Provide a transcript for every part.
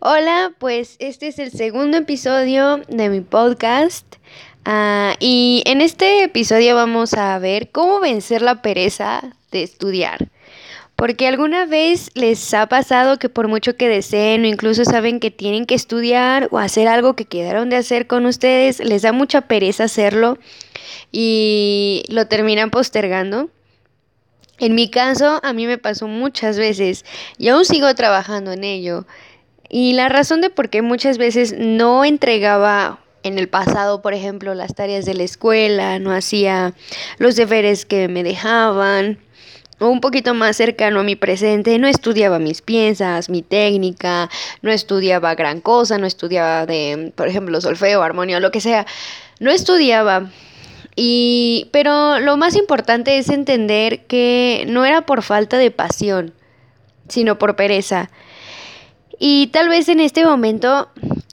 Hola, pues este es el segundo episodio de mi podcast ah, y en este episodio vamos a ver cómo vencer la pereza de estudiar. Porque alguna vez les ha pasado que por mucho que deseen o incluso saben que tienen que estudiar o hacer algo que quedaron de hacer con ustedes, les da mucha pereza hacerlo y lo terminan postergando. En mi caso, a mí me pasó muchas veces y aún sigo trabajando en ello. Y la razón de por qué muchas veces no entregaba en el pasado, por ejemplo, las tareas de la escuela, no hacía los deberes que me dejaban, o un poquito más cercano a mi presente, no estudiaba mis piezas, mi técnica, no estudiaba gran cosa, no estudiaba de, por ejemplo, solfeo, armonía, lo que sea, no estudiaba. Y, pero lo más importante es entender que no era por falta de pasión, sino por pereza. Y tal vez en este momento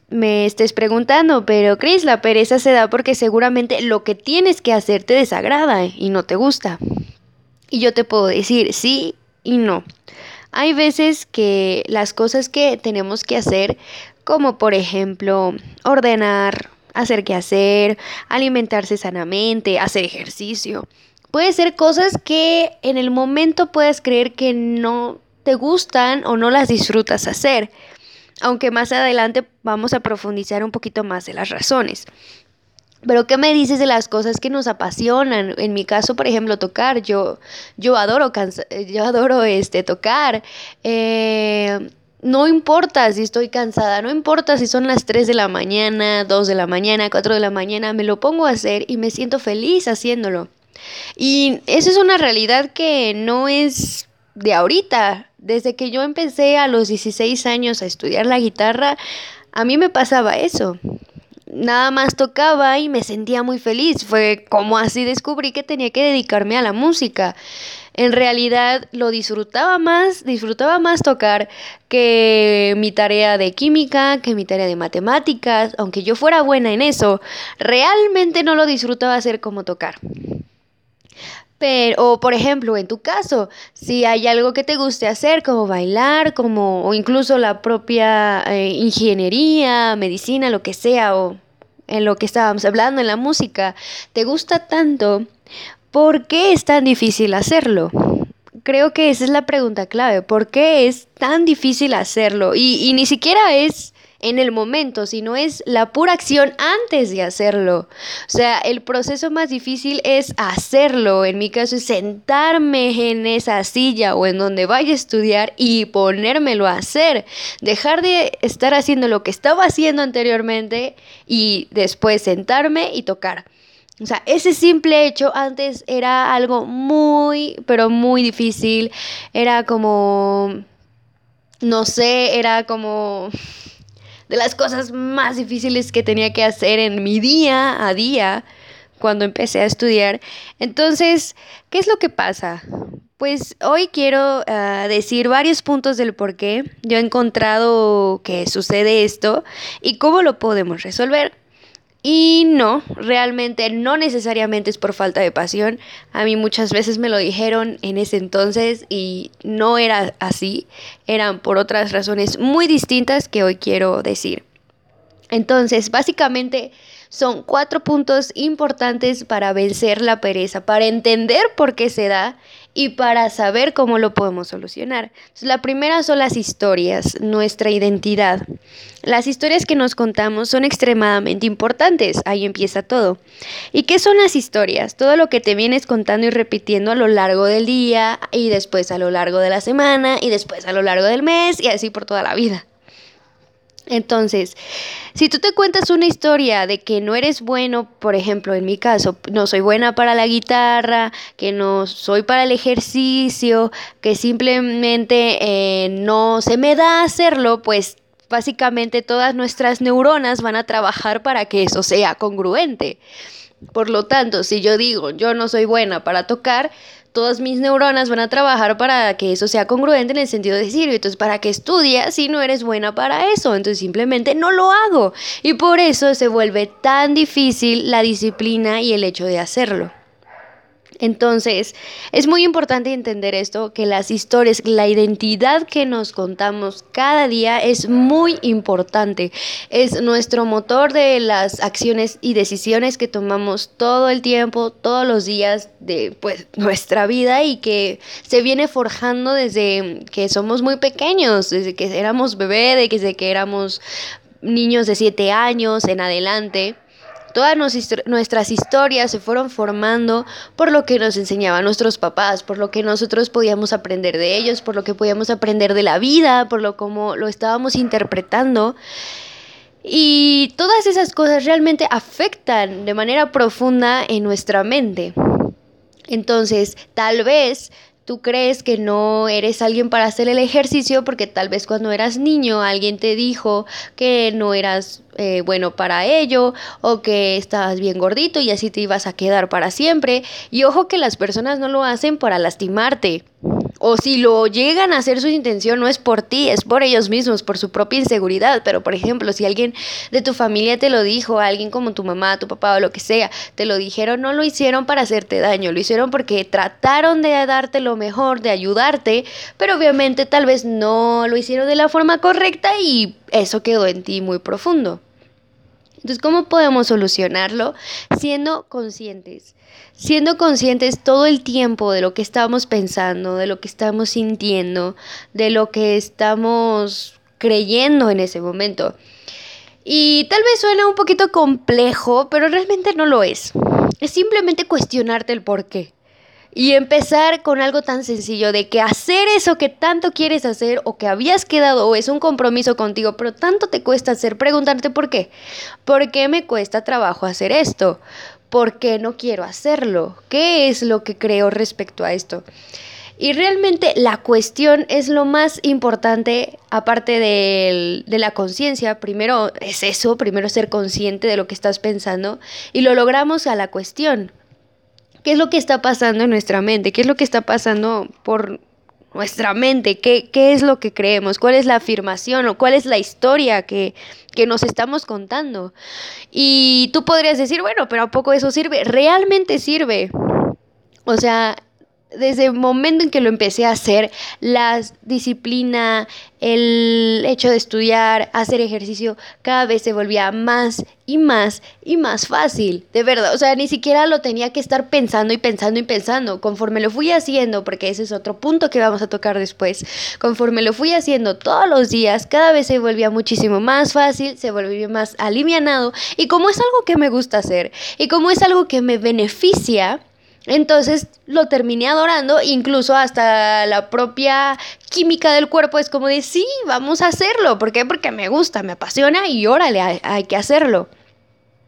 me estés preguntando, pero Chris, la pereza se da porque seguramente lo que tienes que hacer te desagrada y no te gusta. Y yo te puedo decir sí y no. Hay veces que las cosas que tenemos que hacer, como por ejemplo ordenar, hacer qué hacer, alimentarse sanamente, hacer ejercicio, puede ser cosas que en el momento puedes creer que no te gustan o no las disfrutas hacer, aunque más adelante vamos a profundizar un poquito más de las razones. Pero ¿qué me dices de las cosas que nos apasionan? En mi caso, por ejemplo, tocar. Yo, yo adoro yo adoro este tocar. Eh, no importa si estoy cansada, no importa si son las 3 de la mañana, 2 de la mañana, 4 de la mañana, me lo pongo a hacer y me siento feliz haciéndolo. Y eso es una realidad que no es de ahorita, desde que yo empecé a los 16 años a estudiar la guitarra, a mí me pasaba eso. Nada más tocaba y me sentía muy feliz. Fue como así descubrí que tenía que dedicarme a la música. En realidad lo disfrutaba más, disfrutaba más tocar que mi tarea de química, que mi tarea de matemáticas, aunque yo fuera buena en eso, realmente no lo disfrutaba hacer como tocar. Pero, o por ejemplo, en tu caso, si hay algo que te guste hacer, como bailar, como, o incluso la propia eh, ingeniería, medicina, lo que sea, o en lo que estábamos hablando, en la música, te gusta tanto, ¿por qué es tan difícil hacerlo? Creo que esa es la pregunta clave. ¿Por qué es tan difícil hacerlo? Y, y ni siquiera es en el momento, sino es la pura acción antes de hacerlo. O sea, el proceso más difícil es hacerlo. En mi caso es sentarme en esa silla o en donde vaya a estudiar y ponérmelo a hacer. Dejar de estar haciendo lo que estaba haciendo anteriormente y después sentarme y tocar. O sea, ese simple hecho antes era algo muy, pero muy difícil. Era como, no sé, era como de las cosas más difíciles que tenía que hacer en mi día a día cuando empecé a estudiar. Entonces, ¿qué es lo que pasa? Pues hoy quiero ah, decir varios puntos del por qué yo he encontrado que sucede esto y cómo lo podemos resolver. Y no, realmente no necesariamente es por falta de pasión. A mí muchas veces me lo dijeron en ese entonces y no era así. Eran por otras razones muy distintas que hoy quiero decir. Entonces, básicamente son cuatro puntos importantes para vencer la pereza, para entender por qué se da y para saber cómo lo podemos solucionar. la primera son las historias, nuestra identidad. Las historias que nos contamos son extremadamente importantes, ahí empieza todo. ¿Y qué son las historias? Todo lo que te vienes contando y repitiendo a lo largo del día y después a lo largo de la semana y después a lo largo del mes y así por toda la vida. Entonces, si tú te cuentas una historia de que no eres bueno, por ejemplo, en mi caso, no soy buena para la guitarra, que no soy para el ejercicio, que simplemente eh, no se me da hacerlo, pues básicamente todas nuestras neuronas van a trabajar para que eso sea congruente. Por lo tanto, si yo digo yo no soy buena para tocar, todas mis neuronas van a trabajar para que eso sea congruente en el sentido de decir, entonces, ¿para qué estudias si no eres buena para eso? Entonces, simplemente no lo hago. Y por eso se vuelve tan difícil la disciplina y el hecho de hacerlo. Entonces, es muy importante entender esto, que las historias, la identidad que nos contamos cada día es muy importante. Es nuestro motor de las acciones y decisiones que tomamos todo el tiempo, todos los días de pues, nuestra vida y que se viene forjando desde que somos muy pequeños, desde que éramos bebé, desde que éramos niños de 7 años en adelante. Todas nuestras historias se fueron formando por lo que nos enseñaban nuestros papás, por lo que nosotros podíamos aprender de ellos, por lo que podíamos aprender de la vida, por lo como lo estábamos interpretando. Y todas esas cosas realmente afectan de manera profunda en nuestra mente. Entonces, tal vez tú crees que no eres alguien para hacer el ejercicio porque tal vez cuando eras niño alguien te dijo que no eras eh, bueno para ello o que estabas bien gordito y así te ibas a quedar para siempre. Y ojo que las personas no lo hacen para lastimarte. O si lo llegan a hacer su intención, no es por ti, es por ellos mismos, por su propia inseguridad. Pero, por ejemplo, si alguien de tu familia te lo dijo, alguien como tu mamá, tu papá o lo que sea, te lo dijeron, no lo hicieron para hacerte daño, lo hicieron porque trataron de darte lo mejor, de ayudarte, pero obviamente tal vez no lo hicieron de la forma correcta y eso quedó en ti muy profundo. Entonces, ¿cómo podemos solucionarlo? Siendo conscientes, siendo conscientes todo el tiempo de lo que estamos pensando, de lo que estamos sintiendo, de lo que estamos creyendo en ese momento. Y tal vez suena un poquito complejo, pero realmente no lo es. Es simplemente cuestionarte el por qué. Y empezar con algo tan sencillo de que hacer eso que tanto quieres hacer o que habías quedado o es un compromiso contigo, pero tanto te cuesta hacer, preguntarte por qué. ¿Por qué me cuesta trabajo hacer esto? ¿Por qué no quiero hacerlo? ¿Qué es lo que creo respecto a esto? Y realmente la cuestión es lo más importante, aparte de, la conciencia. Primero es eso, primero ser consciente de lo que estás pensando y lo logramos a la cuestión qué es lo que está pasando en nuestra mente, qué es lo que está pasando por nuestra mente, qué, qué es lo que creemos, cuál es la afirmación o cuál es la historia que, que nos estamos contando. Y tú podrías decir, bueno, pero ¿a poco eso sirve? Realmente sirve. O sea, desde el momento en que lo empecé a hacer, la disciplina, el hecho de estudiar, hacer ejercicio, cada vez se volvía más y más y más fácil, de verdad. O sea, ni siquiera lo tenía que estar pensando y pensando y pensando. Conforme lo fui haciendo, porque ese es otro punto que vamos a tocar después, conforme lo fui haciendo todos los días, cada vez se volvía muchísimo más fácil, se volvía más alivianado. Y como es algo que me gusta hacer y como es algo que me beneficia, entonces lo terminé adorando, incluso hasta la propia química del cuerpo es como de, sí, vamos a hacerlo. ¿Por qué? Porque me gusta, me apasiona y órale, hay, que hacerlo.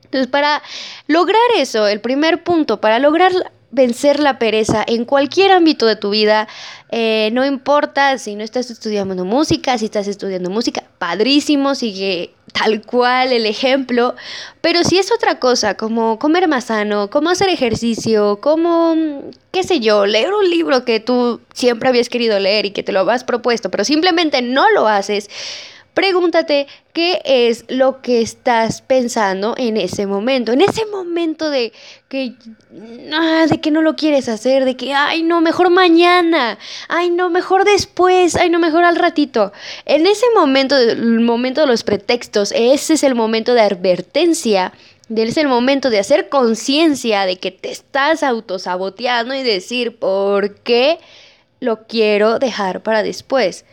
Entonces, para lograr eso, el primer punto, para lograr vencer la pereza en cualquier ámbito de tu vida, eh, no importa si no estás estudiando música, si estás estudiando música, padrísimo, sigue tal cual el ejemplo, pero si es otra cosa, como comer más sano, como hacer ejercicio, como, qué sé yo, leer un libro que tú siempre habías querido leer y que te lo has propuesto, pero simplemente no lo haces, pregúntate qué es lo que estás pensando en ese momento, en ese momento de que, ah, de que no lo quieres hacer, de que, ay, no, mejor mañana, ay, no, mejor después, ay, no, mejor al ratito. En ese momento, el momento de los pretextos, ese es el momento de advertencia. Es el momento de hacer conciencia de que te estás autosaboteando y decir por qué lo quiero dejar para después.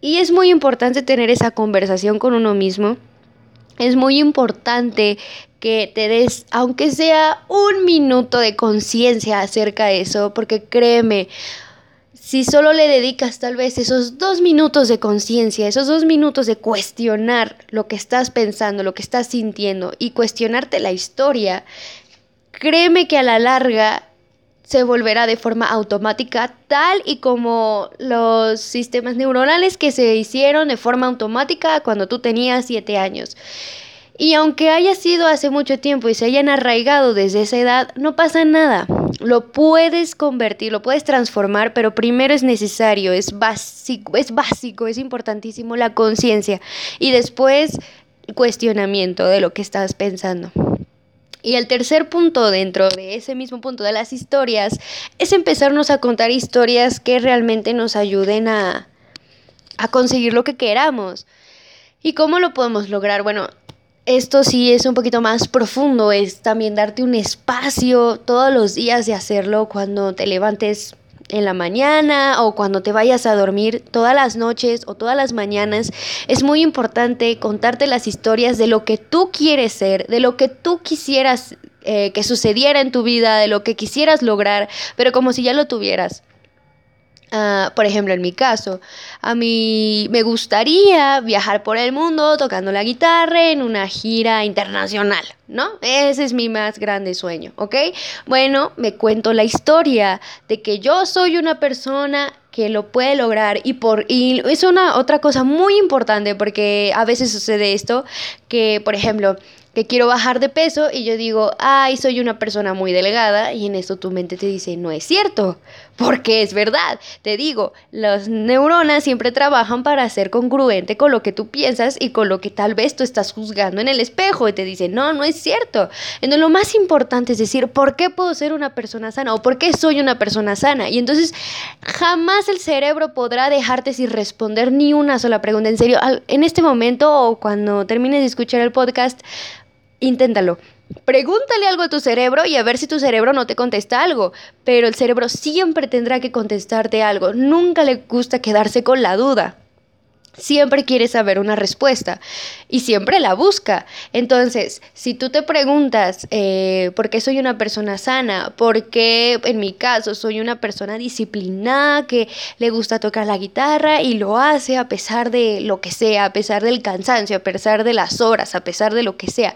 Y es muy importante tener esa conversación con uno mismo. Es muy importante que te des, aunque sea un minuto de conciencia acerca de eso, porque créeme, si solo le dedicas tal vez esos dos minutos de conciencia, esos dos minutos de cuestionar lo que estás pensando, lo que estás sintiendo y cuestionarte la historia, créeme que a la larga se volverá de forma automática, tal y como los sistemas neuronales que se hicieron de forma automática cuando tú tenías 7 años. Y aunque haya sido hace mucho tiempo y se hayan arraigado desde esa edad, no pasa nada. Lo puedes convertir, lo puedes transformar, pero primero es necesario, es básico, es básico, es importantísimo la conciencia y después cuestionamiento de lo que estás pensando. Y el tercer punto dentro de ese mismo punto de las historias es empezarnos a contar historias que realmente nos ayuden a, a conseguir lo que queramos. ¿Y cómo lo podemos lograr? Bueno, esto sí es un poquito más profundo, es también darte un espacio todos los días de hacerlo cuando te levantes en la mañana o cuando te vayas a dormir todas las noches o todas las mañanas, es muy importante contarte las historias de lo que tú quieres ser, de lo que tú quisieras eh, que sucediera en tu vida, de lo que quisieras lograr, pero como si ya lo tuvieras. Ah, por ejemplo, en mi caso, a mí me gustaría viajar por el mundo tocando la guitarra en una gira internacional, ¿no? Ese es mi más grande sueño, ¿ok? Bueno, me cuento la historia de que yo soy una persona que lo puede lograr y por y es una otra cosa muy importante porque a veces sucede esto que por ejemplo que quiero bajar de peso y yo digo, ay, soy una persona muy delgada y en esto tu mente te dice, no es cierto, porque es verdad. Te digo, las neuronas siempre trabajan para ser congruente con lo que tú piensas y con lo que tal vez tú estás juzgando en el espejo y te dice, no, no es cierto. Entonces lo más importante es decir, ¿por qué puedo ser una persona sana o por qué soy una persona sana? Y entonces jamás el cerebro podrá dejarte sin responder ni una sola pregunta. En serio, en este momento o cuando termines de escuchar el podcast, inténtalo. Pregúntale algo a tu cerebro y a ver si tu cerebro no te contesta algo, pero el cerebro siempre tendrá que contestarte algo, nunca le gusta quedarse con la duda. Siempre quiere saber una respuesta y siempre la busca. Entonces, si tú te preguntas eh, por qué soy una persona sana, por qué en mi caso soy una persona disciplinada que le gusta tocar la guitarra y lo hace a pesar de lo que sea, a pesar del cansancio, a pesar de las horas, a pesar de lo que sea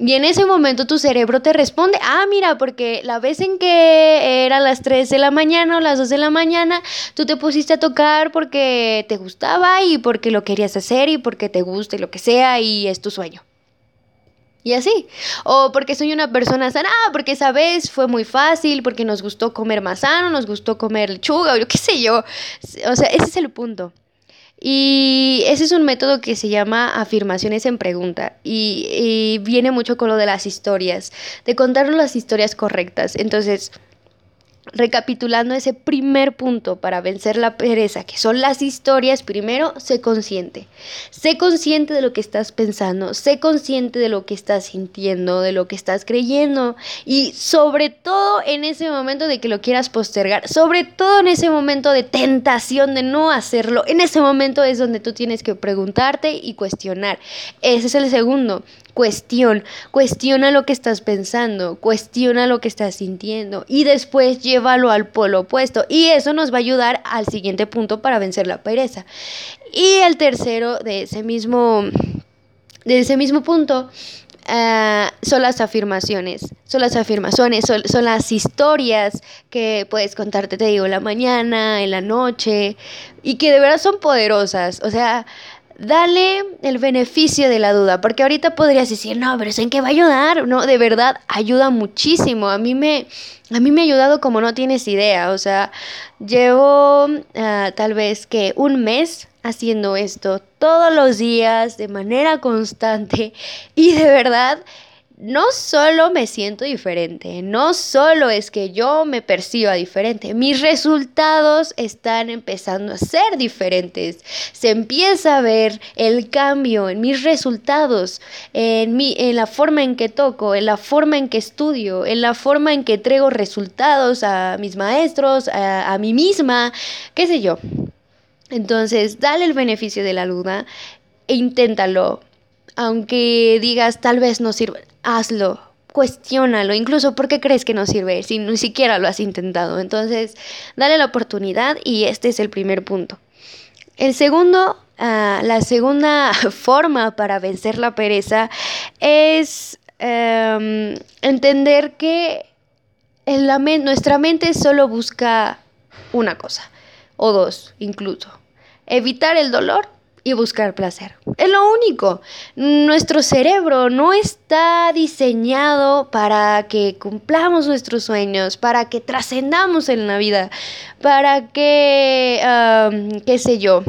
y en ese momento tu cerebro te responde, ah, mira, porque la vez en que eran las 3 de la mañana o las 2 de la mañana, tú te pusiste a tocar porque te gustaba y porque lo querías hacer y porque te gusta y lo que sea y es tu sueño. Y así. O porque soy una persona sana, ah, porque esa vez fue muy fácil, porque nos gustó comer más sano, nos gustó comer lechuga, o yo qué sé yo. O sea, ese es el punto. Y ese es un método que se llama afirmaciones en pregunta y, viene mucho con lo de las historias, de contarnos las historias correctas. Entonces, Recapitulando ese primer punto para vencer la pereza, que son las historias, primero, sé consciente. Sé consciente de lo que estás pensando, sé consciente de lo que estás sintiendo, de lo que estás creyendo y sobre todo en ese momento de que lo quieras postergar, sobre todo en ese momento de tentación de no hacerlo, en ese momento es donde tú tienes que preguntarte y cuestionar. Ese es el segundo cuestión, cuestiona lo que estás pensando, cuestiona lo que estás sintiendo y después llévalo al polo opuesto y eso nos va a ayudar al siguiente punto para vencer la pereza. Y el tercero de ese mismo, de ese mismo punto eh, son las afirmaciones, son las afirmaciones, son, son, las historias que puedes contarte, te digo, en la mañana, en la noche, y que de verdad son poderosas. O sea, dale el beneficio de la duda, porque ahorita podrías decir, no, pero ¿en qué va a ayudar? No, de verdad, ayuda muchísimo. A mí me, a mí me ha ayudado como no tienes idea. O sea, llevo ah, tal vez que un mes haciendo esto todos los días de manera constante y de verdad no solo me siento diferente, no solo es que yo me perciba diferente, mis resultados están empezando a ser diferentes. Se empieza a ver el cambio en mis resultados, en, mi, en la forma en que toco, en la forma en que estudio, en la forma en que traigo resultados a mis maestros, a, a mí misma, qué sé yo. Entonces, dale el beneficio de la duda e inténtalo. Aunque digas, tal vez no sirva hazlo, cuestiónalo, incluso por qué crees que no sirve si ni siquiera lo has intentado. Entonces, dale la oportunidad y este es el primer punto. El segundo, ah, la segunda forma para vencer la pereza es em, entender que nuestra mente solo busca una cosa, o dos incluso, evitar el dolor y buscar placer. Es lo único. Nuestro cerebro no está diseñado para que cumplamos nuestros sueños, para que trascendamos en la vida, para que, qué sé yo,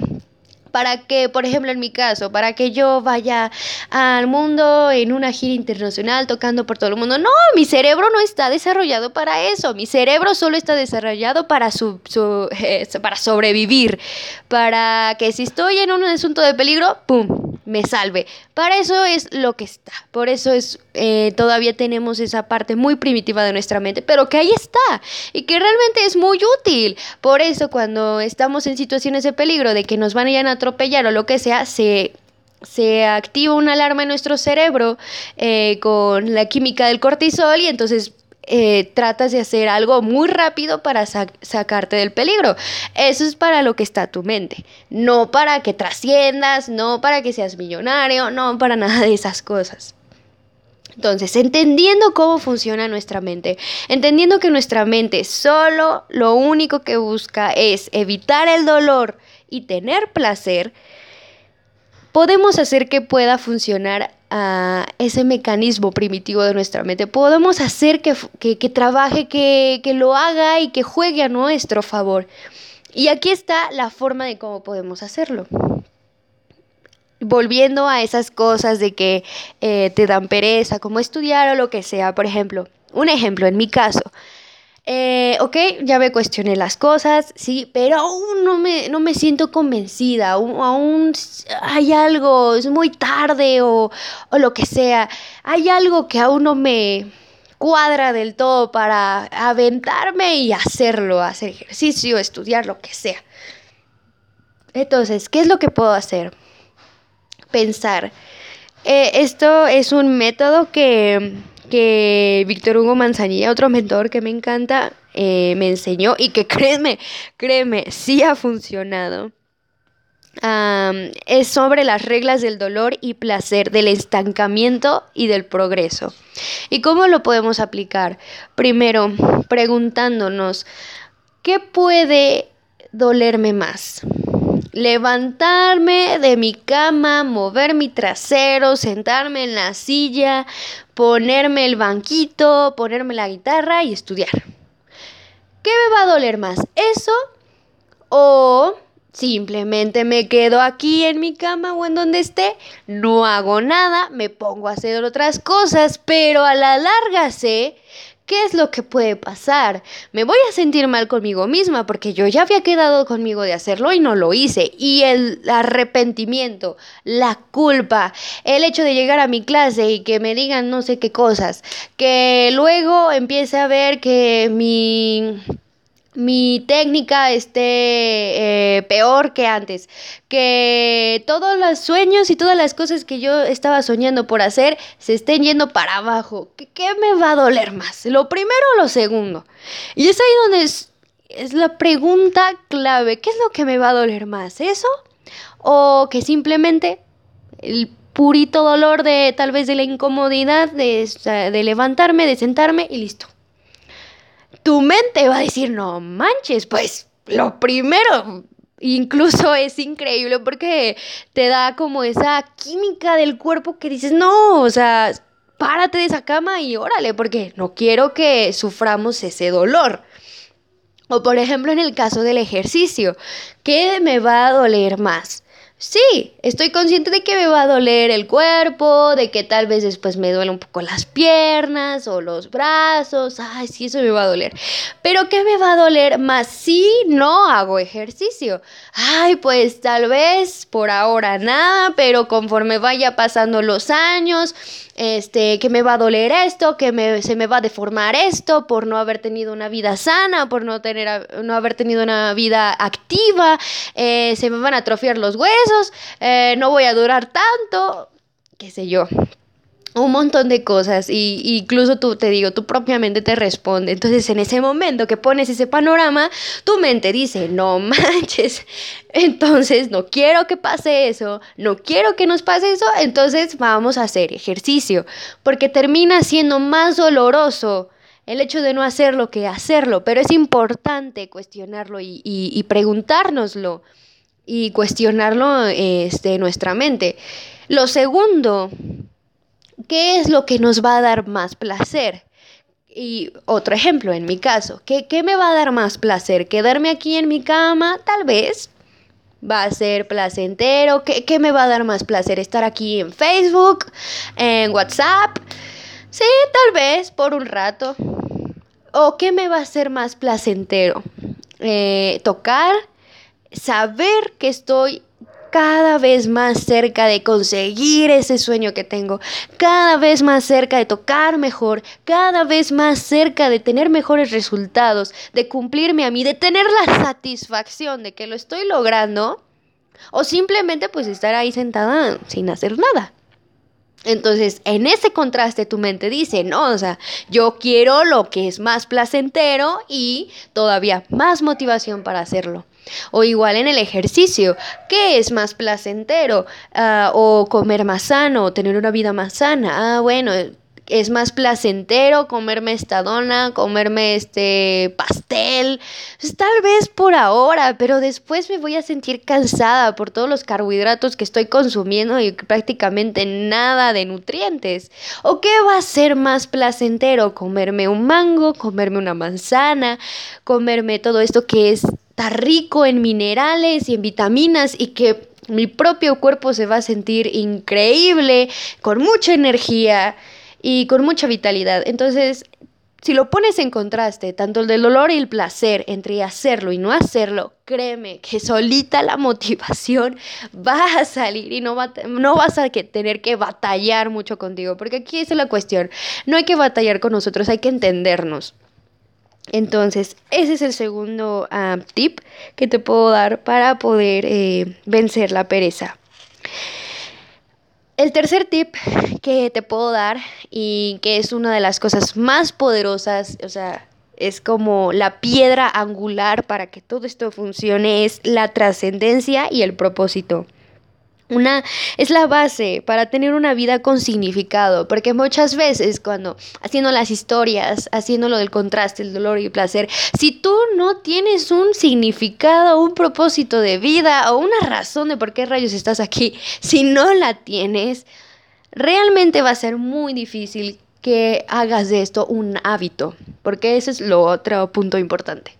para que, por ejemplo, en mi caso, para que yo vaya al mundo en una gira internacional tocando por todo el mundo. No, mi cerebro no está desarrollado para eso. Mi cerebro solo está desarrollado para, su, eh, para sobrevivir. Para que si estoy en un asunto de peligro, ¡pum! Me salve. Para eso es lo que está. Por eso es eh, todavía tenemos esa parte muy primitiva de nuestra mente, pero que ahí está y que realmente es muy útil. Por eso cuando estamos en situaciones de peligro, de que nos van a ir a atropellar o lo que sea, se se activa una alarma en nuestro cerebro eh, con la química del cortisol y entonces eh, tratas de hacer algo muy rápido para sacarte del peligro. Eso es para lo que está tu mente. No para que trasciendas, no para que seas millonario, no para nada de esas cosas. Entonces, entendiendo cómo funciona nuestra mente, entendiendo que nuestra mente solo lo único que busca es evitar el dolor y tener placer, podemos hacer que pueda funcionar a ese mecanismo primitivo de nuestra mente. Podemos hacer que, trabaje, que, que lo haga y que juegue a nuestro favor. Y aquí está la forma de cómo podemos hacerlo volviendo a esas cosas de que eh, te dan pereza, como estudiar o lo que sea, por ejemplo, un ejemplo en mi caso. Eh, ok, ya me cuestioné las cosas, sí, pero aún no me, no me siento convencida, aún, hay algo, es muy tarde o, o lo que sea, hay algo que aún no me cuadra del todo para aventarme y hacerlo, hacer ejercicio, estudiar, lo que sea. Entonces, ¿qué es lo que puedo hacer? Pensar. Eh, esto es un método que que Víctor Hugo Manzanilla, otro mentor que me encanta, eh, me enseñó y que créeme, créeme, sí ha funcionado. es sobre las reglas del dolor y placer, del estancamiento y del progreso. ¿Y cómo lo podemos aplicar? Primero, preguntándonos, ¿qué puede dolerme más? Levantarme de mi cama, mover mi trasero, sentarme en la silla, ponerme el banquito, ponerme la guitarra y estudiar. ¿Qué me va a doler más? ¿Eso? ¿O simplemente me quedo aquí en mi cama o en donde esté, no hago nada, me pongo a hacer otras cosas, pero a la larga sé ¿Qué es lo que puede pasar? Me voy a sentir mal conmigo misma porque yo ya había quedado conmigo de hacerlo y no lo hice. Y el arrepentimiento, la culpa, el hecho de llegar a mi clase y que me digan no sé qué cosas, que luego empiece a ver que mi mi técnica esté eh, peor que antes, que todos los sueños y todas las cosas que yo estaba soñando por hacer se estén yendo para abajo. ¿Qué, me va a doler más? ¿Lo primero o lo segundo? Y es ahí donde es, es la pregunta clave. ¿Qué es lo que me va a doler más? ¿Eso? ¿O que simplemente el purito dolor de tal vez de la incomodidad de, de levantarme, de sentarme y listo? Tu mente va a decir, no manches, pues lo primero, incluso es increíble porque te da como esa química del cuerpo que dices, no, o sea, párate de esa cama y órale, porque no quiero que suframos ese dolor. O por ejemplo en el caso del ejercicio, ¿qué me va a doler más? Sí, estoy consciente de que me va a doler el cuerpo, de que tal vez después me duele un poco las piernas o los brazos. Ay, sí, eso me va a doler. Pero ¿qué me va a doler más si no hago ejercicio? Ay, pues tal vez por ahora nada, pero conforme vaya pasando los años, este, que me va a doler esto, que me, se me va a deformar esto por no haber tenido una vida sana, por no, tener, no haber tenido una vida activa, eh, se me van a atrofiar los huesos, eh, no voy a durar tanto, qué sé yo un montón de cosas y incluso tú te digo, tú propiamente te responde. Entonces en ese momento que pones ese panorama, tu mente dice, no manches, entonces no quiero que pase eso, no quiero que nos pase eso, entonces vamos a hacer ejercicio, porque termina siendo más doloroso el hecho de no hacerlo que hacerlo, pero es importante cuestionarlo y, y, preguntárnoslo y cuestionarlo este, nuestra mente. Lo segundo ¿qué es lo que nos va a dar más placer? Y otro ejemplo, en mi caso, ¿qué, me va a dar más placer? ¿Quedarme aquí en mi cama? Tal vez. va a ser placentero. ¿Qué, ¿Qué, me va a dar más placer? ¿Estar aquí en Facebook? ¿En WhatsApp? Sí, tal vez por un rato. ¿O qué me va a ser más placentero? Eh, tocar, saber que estoy cada vez más cerca de conseguir ese sueño que tengo, cada vez más cerca de tocar mejor, cada vez más cerca de tener mejores resultados, de cumplirme a mí, de tener la satisfacción de que lo estoy logrando, o simplemente pues estar ahí sentada sin hacer nada. Entonces, en ese contraste tu mente dice, no, o sea, yo quiero lo que es más placentero y todavía más motivación para hacerlo. O igual en el ejercicio, ¿qué es más placentero? Ah, o comer más sano, o tener una vida más sana. Ah, bueno, es más placentero comerme esta dona, comerme este pastel. Pues, tal vez por ahora, pero después me voy a sentir cansada por todos los carbohidratos que estoy consumiendo y prácticamente nada de nutrientes. ¿O qué va a ser más placentero? Comerme un mango, comerme una manzana, comerme todo esto que es rico en minerales y en vitaminas y que mi propio cuerpo se va a sentir increíble, con mucha energía y con mucha vitalidad. Entonces, si lo pones en contraste, tanto el del dolor y el placer entre hacerlo y no hacerlo, créeme que solita la motivación va a salir y no, va, no vas a tener que batallar mucho contigo, porque aquí es la cuestión, no hay que batallar con nosotros, hay que entendernos. Entonces, ese es el segundo ah, tip que te puedo dar para poder eh, vencer la pereza. El tercer tip que te puedo dar y que es una de las cosas más poderosas, o sea, es como la piedra angular para que todo esto funcione, es la trascendencia y el propósito. Una es la base para tener una vida con significado, porque muchas veces cuando haciendo las historias, haciendo lo del contraste, el dolor y el placer, si tú no tienes un significado, un propósito de vida o una razón de por qué rayos estás aquí, si no la tienes, realmente va a ser muy difícil que hagas de esto un hábito, porque ese es lo otro punto importante.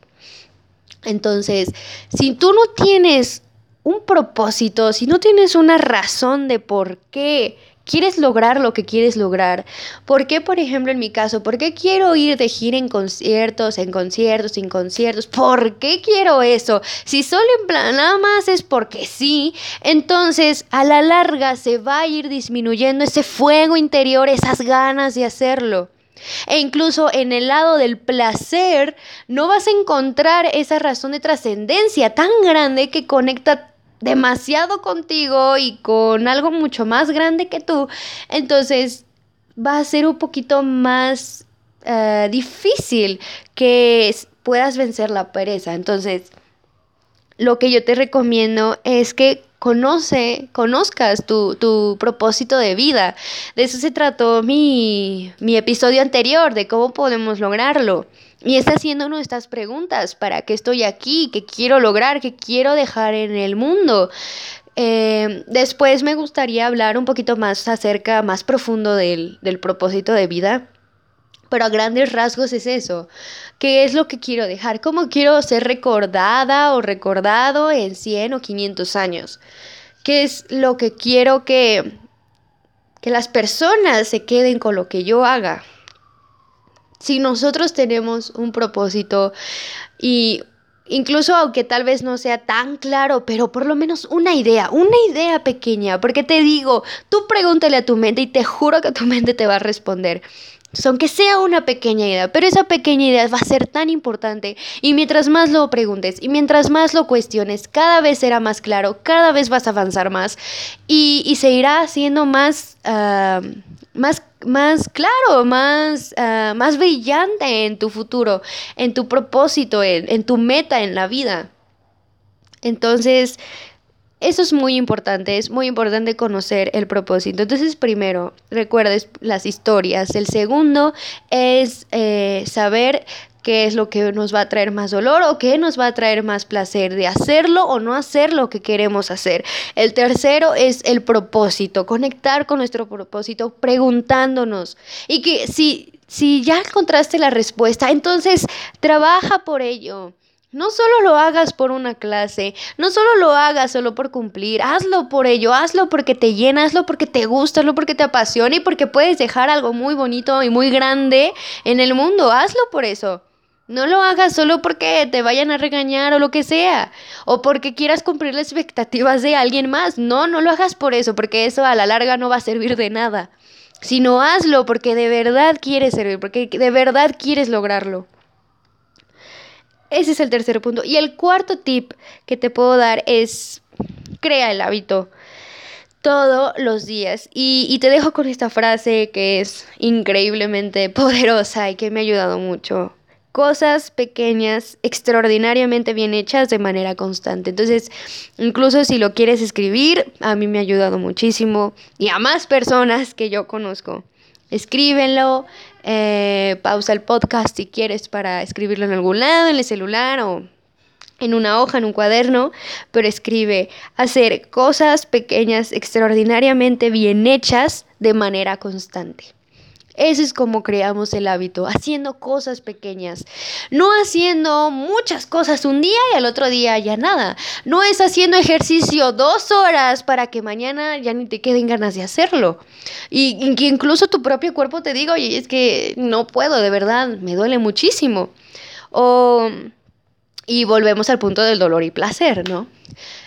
Entonces, si tú no tienes un propósito, si no tienes una razón de por qué quieres lograr lo que quieres lograr, ¿por qué, por ejemplo, en mi caso, por qué quiero ir de gira en conciertos, en conciertos, en conciertos? ¿Por qué quiero eso? Si solo en plan nada más es porque sí, entonces a la larga se va a ir disminuyendo ese fuego interior, esas ganas de hacerlo. E incluso en el lado del placer no vas a encontrar esa razón de trascendencia tan grande que conecta demasiado contigo y con algo mucho más grande que tú, entonces va a ser un poquito más eh, difícil que puedas vencer la pereza. Entonces, lo que yo te recomiendo es que conoce, conozcas tu, tu, propósito de vida. De eso se trató mi, mi episodio anterior, de cómo podemos lograrlo. Y está haciéndonos estas preguntas, ¿para qué estoy aquí? ¿Qué quiero lograr? ¿Qué quiero dejar en el mundo? Eh, después me gustaría hablar un poquito más acerca, más profundo del, del propósito de vida. Pero a grandes rasgos es eso. ¿Qué es lo que quiero dejar? ¿Cómo quiero ser recordada o recordado en 100 o 500 años? ¿Qué es lo que quiero que, que las personas se queden con lo que yo haga? Si nosotros tenemos un propósito y incluso aunque tal vez no sea tan claro, pero por lo menos una idea, una idea pequeña, porque te digo, tú pregúntale a tu mente y te juro que tu mente te va a responder. Aunque sea una pequeña idea, pero esa pequeña idea va a ser tan importante y mientras más lo preguntes y mientras más lo cuestiones, cada vez será más claro, cada vez vas a avanzar más y, se irá haciendo más, más más claro, más, ah, más brillante en tu futuro, en tu propósito, en, tu meta en la vida. Entonces, eso es muy importante, es muy importante conocer el propósito. Entonces, primero, recuerdes las historias. El segundo es eh, saber qué es lo que nos va a traer más dolor o qué nos va a traer más placer de hacerlo o no hacer lo que queremos hacer. El tercero es el propósito, conectar con nuestro propósito preguntándonos y que si, si ya encontraste la respuesta, entonces trabaja por ello. No solo lo hagas por una clase, no solo lo hagas solo por cumplir, hazlo por ello, hazlo porque te llena, hazlo porque te gusta, hazlo porque te apasiona y porque puedes dejar algo muy bonito y muy grande en el mundo, hazlo por eso. No lo hagas solo porque te vayan a regañar o lo que sea, o porque quieras cumplir las expectativas de alguien más. No, no lo hagas por eso, porque eso a la larga no va a servir de nada. Sino hazlo porque de verdad quieres servir, porque de verdad quieres lograrlo. Ese es el tercer punto. Y el cuarto tip que te puedo dar es crea el hábito todos los días. Y, te dejo con esta frase que es increíblemente poderosa y que me ha ayudado mucho. Cosas pequeñas, extraordinariamente bien hechas de manera constante. Entonces, incluso si lo quieres escribir, a mí me ha ayudado muchísimo y a más personas que yo conozco escríbenlo, eh, pausa el podcast si quieres para escribirlo en algún lado, en el celular o en una hoja, en un cuaderno, pero escribe hacer cosas pequeñas extraordinariamente bien hechas de manera constante. Eso es como creamos el hábito, haciendo cosas pequeñas, no haciendo muchas cosas un día y al otro día ya nada. No es haciendo ejercicio dos horas para que mañana ya ni te queden ganas de hacerlo. Y, que incluso tu propio cuerpo te diga, oye, es que no puedo, de verdad, me duele muchísimo. O, y volvemos al punto del dolor y placer, ¿no?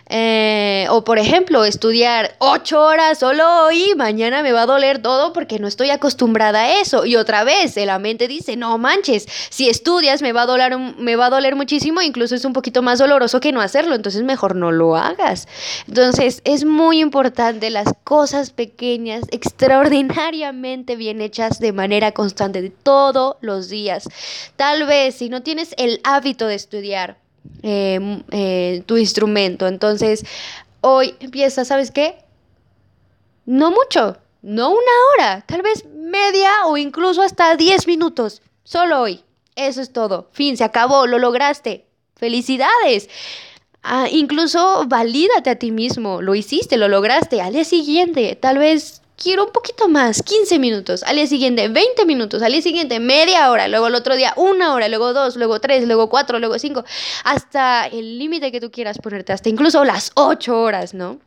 Eh, o por ejemplo, estudiar ocho horas solo hoy, mañana me va a doler todo porque no estoy acostumbrada a eso. Y otra vez, la mente dice, no manches, si estudias me va a doler, me va a doler muchísimo, incluso es un poquito más doloroso que no hacerlo, entonces mejor no lo hagas. Entonces es muy importante las cosas pequeñas, extraordinariamente bien hechas de manera constante, de todos los días. Tal vez si no tienes el hábito de estudiar, Em, eh, tu instrumento. Entonces, hoy empieza, ¿sabes qué? No mucho, no una hora, tal vez media o incluso hasta 10 minutos, solo hoy. Eso es todo. Fin, se acabó, lo lograste. Felicidades. Ah, incluso valídate a ti mismo. Lo hiciste, lo lograste. Al día siguiente, tal vez quiero un poquito más, 15 minutos, al día siguiente 20 minutos, al día siguiente media hora, luego el otro día una hora, luego dos, luego tres, luego cuatro, luego cinco, hasta el límite que tú quieras ponerte, hasta incluso las ocho horas, ¿no?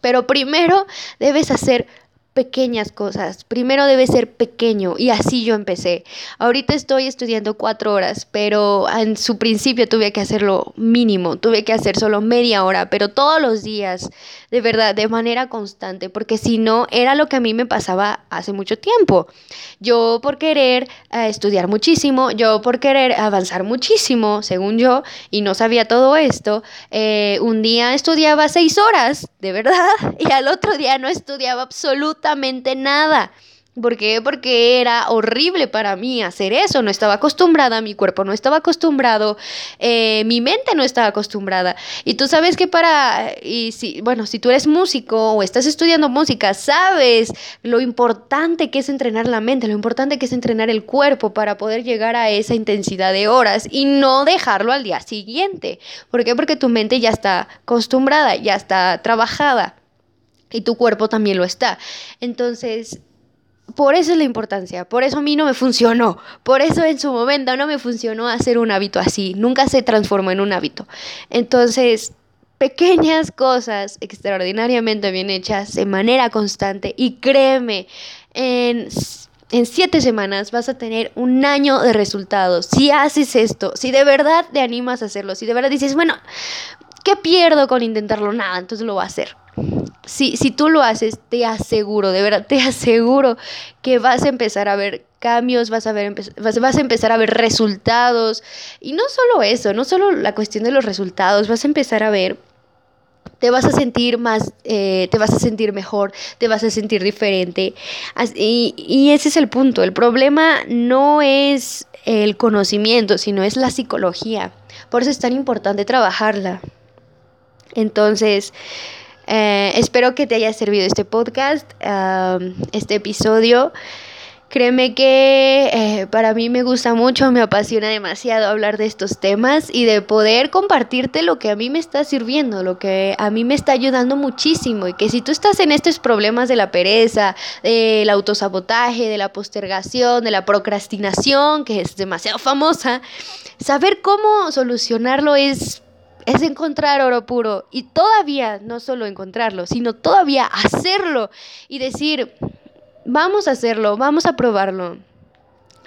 Pero primero debes hacer pequeñas cosas. Primero debe ser pequeño y así yo empecé. Ahorita estoy estudiando cuatro horas, pero en su principio tuve que hacerlo mínimo, tuve que hacer solo media hora, pero todos los días, de verdad, de manera constante, porque si no, era lo que a mí me pasaba hace mucho tiempo. Yo por querer eh, estudiar muchísimo, yo por querer avanzar muchísimo, según yo, y no sabía todo esto, eh, un día estudiaba seis horas, de verdad, y al otro día no estudiaba absolutamente absolutamente nada. ¿Por qué? Porque era horrible para mí hacer eso, no estaba acostumbrada, mi cuerpo no estaba acostumbrado, eh, mi mente no estaba acostumbrada. Y tú sabes que para, y si, bueno, si tú eres músico o estás estudiando música, sabes lo importante que es entrenar la mente, lo importante que es entrenar el cuerpo para poder llegar a esa intensidad de horas y no dejarlo al día siguiente. ¿Por qué? Porque tu mente ya está acostumbrada, ya está trabajada y tu cuerpo también lo está. Entonces, por eso es la importancia, por eso a mí no me funcionó, por eso en su momento no me funcionó hacer un hábito así, nunca se transformó en un hábito. Entonces, pequeñas cosas extraordinariamente bien hechas de manera constante y créeme, en, en siete semanas vas a tener un año de resultados. Si haces esto, si de verdad te animas a hacerlo, si de verdad dices, bueno, ¿qué pierdo con intentarlo? Nada, entonces lo voy a hacer si, si tú lo haces, te aseguro, de verdad, te aseguro que vas a empezar a ver cambios, vas a, ver, vas, a empezar a ver resultados. Y no solo eso, no solo la cuestión de los resultados, vas a empezar a ver, te vas a sentir más, eh, te vas a sentir mejor, te vas a sentir diferente. Y, y ese es el punto. El problema no es el conocimiento, sino es la psicología. Por eso es tan importante trabajarla. Entonces, eh, espero que te haya servido este podcast, este episodio. Créeme que eh, para mí me gusta mucho, me apasiona demasiado hablar de estos temas y de poder compartirte lo que a mí me está sirviendo, lo que a mí me está ayudando muchísimo y que si tú estás en estos problemas de la pereza, del autosabotaje, de la postergación, de la procrastinación, que es demasiado famosa, saber cómo solucionarlo es es encontrar oro puro y todavía no solo encontrarlo, sino todavía hacerlo y decir, vamos a hacerlo, vamos a probarlo.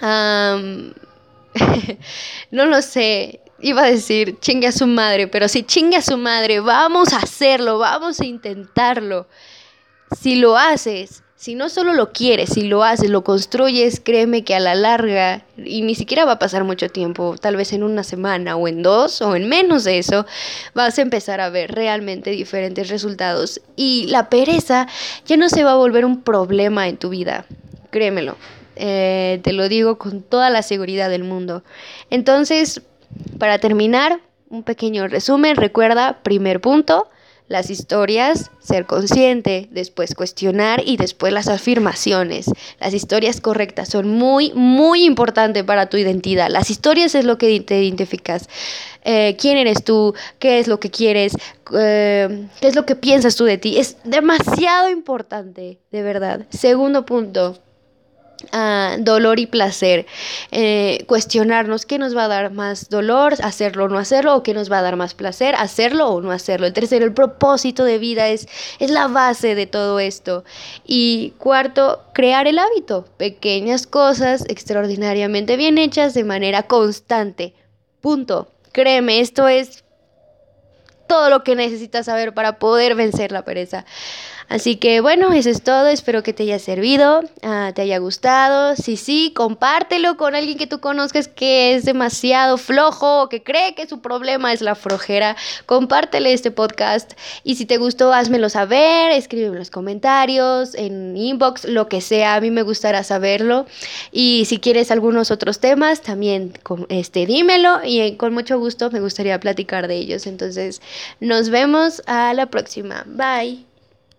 no lo sé, iba a decir chingue a su madre, pero si chingue a su madre, vamos a hacerlo, vamos a intentarlo. Si lo haces, si no solo lo quieres, si lo haces, lo construyes, créeme que a la larga, y ni siquiera va a pasar mucho tiempo, tal vez en una semana o en dos o en menos de eso, vas a empezar a ver realmente diferentes resultados. Y la pereza ya no se va a volver un problema en tu vida, créemelo. Eh, te lo digo con toda la seguridad del mundo. Entonces, para terminar, un pequeño resumen, recuerda, primer punto, las historias, ser consciente, después cuestionar y después las afirmaciones. Las historias correctas son muy, muy importantes para tu identidad. Las historias es lo que te identificas. Eh, quién eres tú, qué es lo que quieres, eh, qué es lo que piensas tú de ti. Es demasiado importante, de verdad. Segundo punto, dolor y placer. Eh, cuestionarnos qué nos va a dar más dolor, hacerlo o no hacerlo, o qué nos va a dar más placer, hacerlo o no hacerlo. El tercero, el propósito de vida es, es la base de todo esto. Y cuarto, crear el hábito. Pequeñas cosas extraordinariamente bien hechas de manera constante. Punto. Créeme, esto es todo lo que necesitas saber para poder vencer la pereza. Así que bueno, eso es todo. Espero que te haya servido, ah, te haya gustado. Si sí, compártelo con alguien que tú conozcas que es demasiado flojo o que cree que su problema es la flojera. Compártele este podcast. Y si te gustó, házmelo saber. Escríbeme en los comentarios, en inbox, lo que sea. A mí me gustará saberlo. Y si quieres algunos otros temas, también este, dímelo. Y eh, con mucho gusto me gustaría platicar de ellos. Entonces, nos vemos a la próxima. Bye.